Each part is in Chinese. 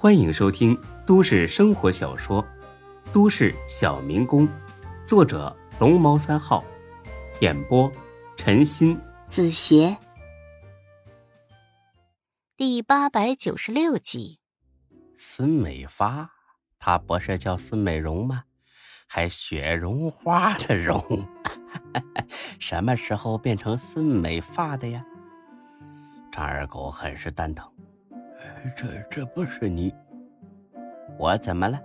欢迎收听都市生活小说《都市小民工》，作者龙猫三号，演播陈鑫、子邪，第八百九十六集。孙美发，她不是叫孙美容吗？还雪绒花的绒，什么时候变成孙美发的呀？张二狗很是蛋疼。这这不是你，我怎么了？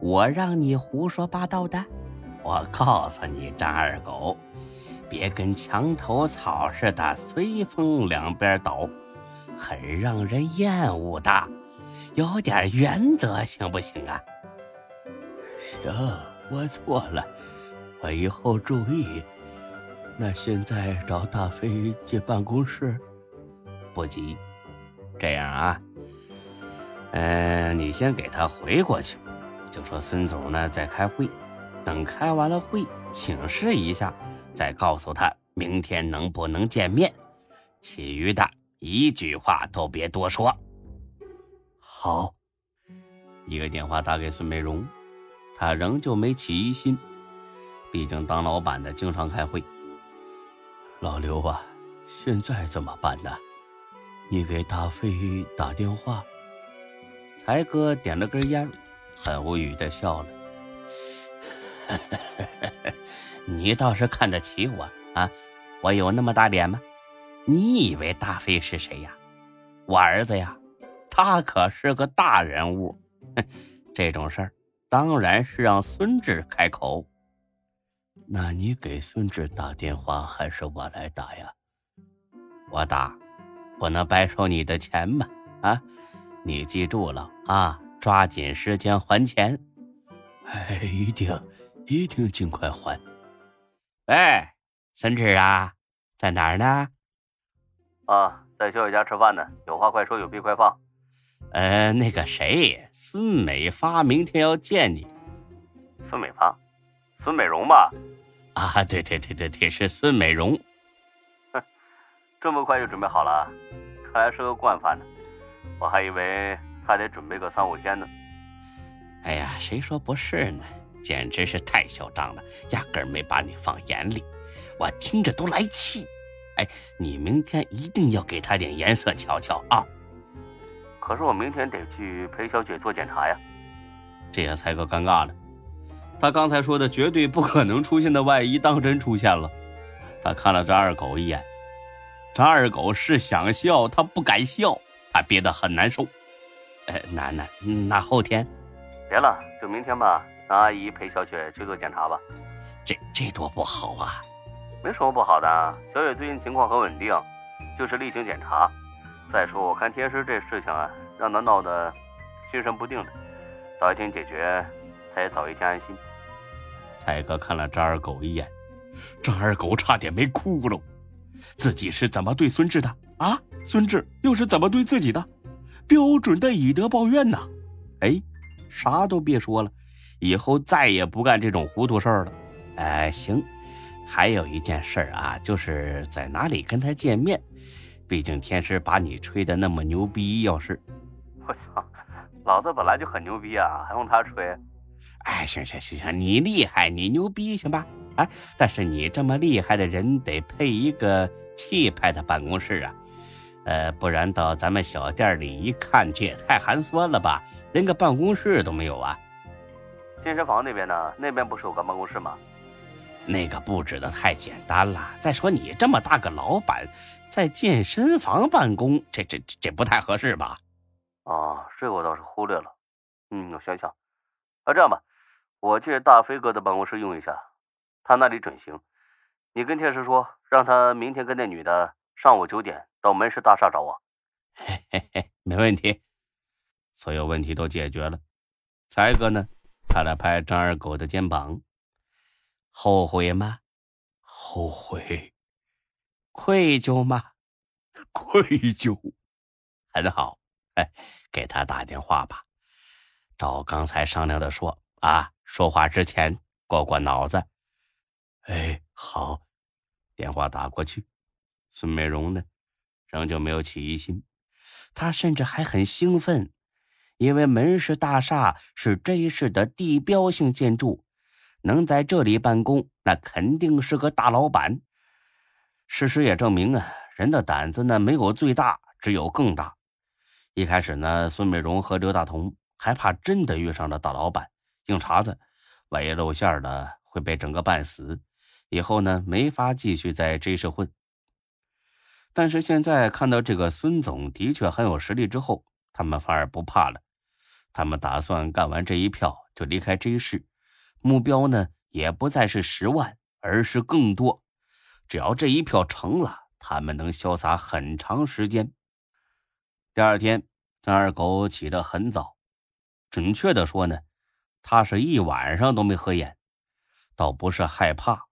我让你胡说八道的？我告诉你，张二狗，别跟墙头草似的随风两边倒，很让人厌恶的。有点原则行不行啊？行，我错了，我以后注意。那现在找大飞借办公室，不急。这样啊。嗯，你先给他回过去，就说孙总呢在开会，等开完了会，请示一下，再告诉他明天能不能见面。其余的一句话都别多说。好，一个电话打给孙美容，他仍旧没起疑心，毕竟当老板的经常开会。老刘啊，现在怎么办呢？你给大飞打电话。白哥点了根烟，很无语的笑了。你倒是看得起我啊！我有那么大脸吗？你以为大飞是谁呀？我儿子呀，他可是个大人物。这种事儿当然是让孙志开口。那你给孙志打电话还是我来打呀？我打，不能白收你的钱嘛！啊！你记住了啊！抓紧时间还钱，哎，一定，一定尽快还。喂，孙志啊，在哪儿呢？啊，在小雨家吃饭呢。有话快说，有屁快放。呃，那个谁，孙美发明天要见你。孙美发，孙美容吧？啊，对对对对对，是孙美容。哼，这么快就准备好了？看来是个惯犯呢。我还以为他得准备个三五天呢。哎呀，谁说不是呢？简直是太嚣张了，压根儿没把你放眼里，我听着都来气。哎，你明天一定要给他点颜色瞧瞧啊！可是我明天得去陪小雪做检查呀。这下才哥尴尬了，他刚才说的绝对不可能出现的外衣当真出现了。他看了张二狗一眼，张二狗是想笑，他不敢笑。他憋得很难受，呃，楠楠那后天，别了，就明天吧。让阿姨陪小雪去做检查吧。这这多不好啊！没什么不好的，小雪最近情况很稳定，就是例行检查。再说，我看天师这事情啊，让他闹得心神不定的，早一天解决，他也早一天安心。蔡哥看了张二狗一眼，张二狗差点没哭了，自己是怎么对孙志的？啊，孙志又是怎么对自己的？标准的以德报怨呐！哎，啥都别说了，以后再也不干这种糊涂事儿了。哎，行，还有一件事啊，就是在哪里跟他见面？毕竟天师把你吹的那么牛逼，要是 我操，老子本来就很牛逼啊，还用他吹？哎，行行行行，你厉害，你牛逼，行吧？哎，但是你这么厉害的人，得配一个气派的办公室啊。呃，不然到咱们小店里一看，这也太寒酸了吧，连个办公室都没有啊！健身房那边呢？那边不是有个办公室吗？那个布置的太简单了。再说你这么大个老板，在健身房办公，这这这不太合适吧？啊，这个我倒是忽略了。嗯，我想想，啊，这样吧，我借大飞哥的办公室用一下，他那里准行。你跟天师说，让他明天跟那女的。上午九点到门市大厦找我，嘿嘿嘿，没问题，所有问题都解决了。才哥呢，拍了拍张二狗的肩膀，后悔吗？后悔，愧疚吗？愧疚，很好，哎，给他打电话吧，照刚才商量的说啊，说话之前过过脑子。哎，好，电话打过去。孙美容呢，仍旧没有起疑心，她甚至还很兴奋，因为门市大厦是这一市的地标性建筑，能在这里办公，那肯定是个大老板。事实也证明啊，人的胆子呢没有最大，只有更大。一开始呢，孙美荣和刘大同还怕真的遇上了大老板硬茬子，万一露馅了会被整个半死，以后呢没法继续在这市混。但是现在看到这个孙总的确很有实力之后，他们反而不怕了。他们打算干完这一票就离开 J 市，目标呢也不再是十万，而是更多。只要这一票成了，他们能潇洒很长时间。第二天，张二狗起得很早，准确的说呢，他是一晚上都没合眼。倒不是害怕，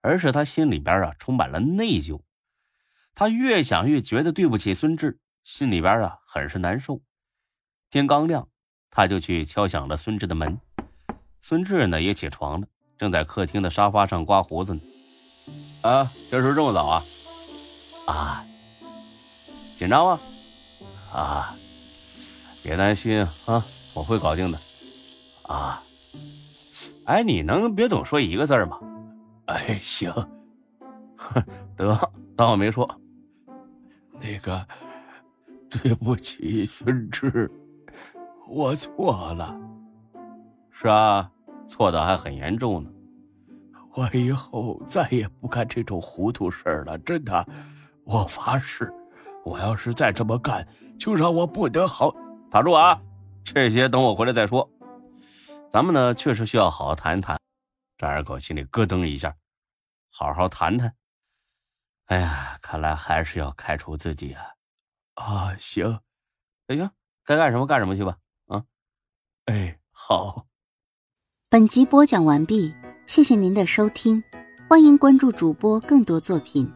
而是他心里边啊充满了内疚。他越想越觉得对不起孙志，心里边啊很是难受。天刚亮。他就去敲响了孙志的门，孙志呢也起床了，正在客厅的沙发上刮胡子呢。啊，这是这么早啊？啊，紧张吗？啊，别担心啊，我会搞定的。啊，哎，你能别总说一个字吗？哎，行。得，当我没说。那个，对不起，孙志。我错了，是啊，错的还很严重呢。我以后再也不干这种糊涂事了，真的，我发誓，我要是再这么干，就让我不得好。打住啊！这些等我回来再说。咱们呢，确实需要好好谈谈。张二狗心里咯噔一下，好好谈谈。哎呀，看来还是要开除自己啊！啊，行，那行，该干什么干什么去吧。啊哎，好。本集播讲完毕，谢谢您的收听，欢迎关注主播更多作品。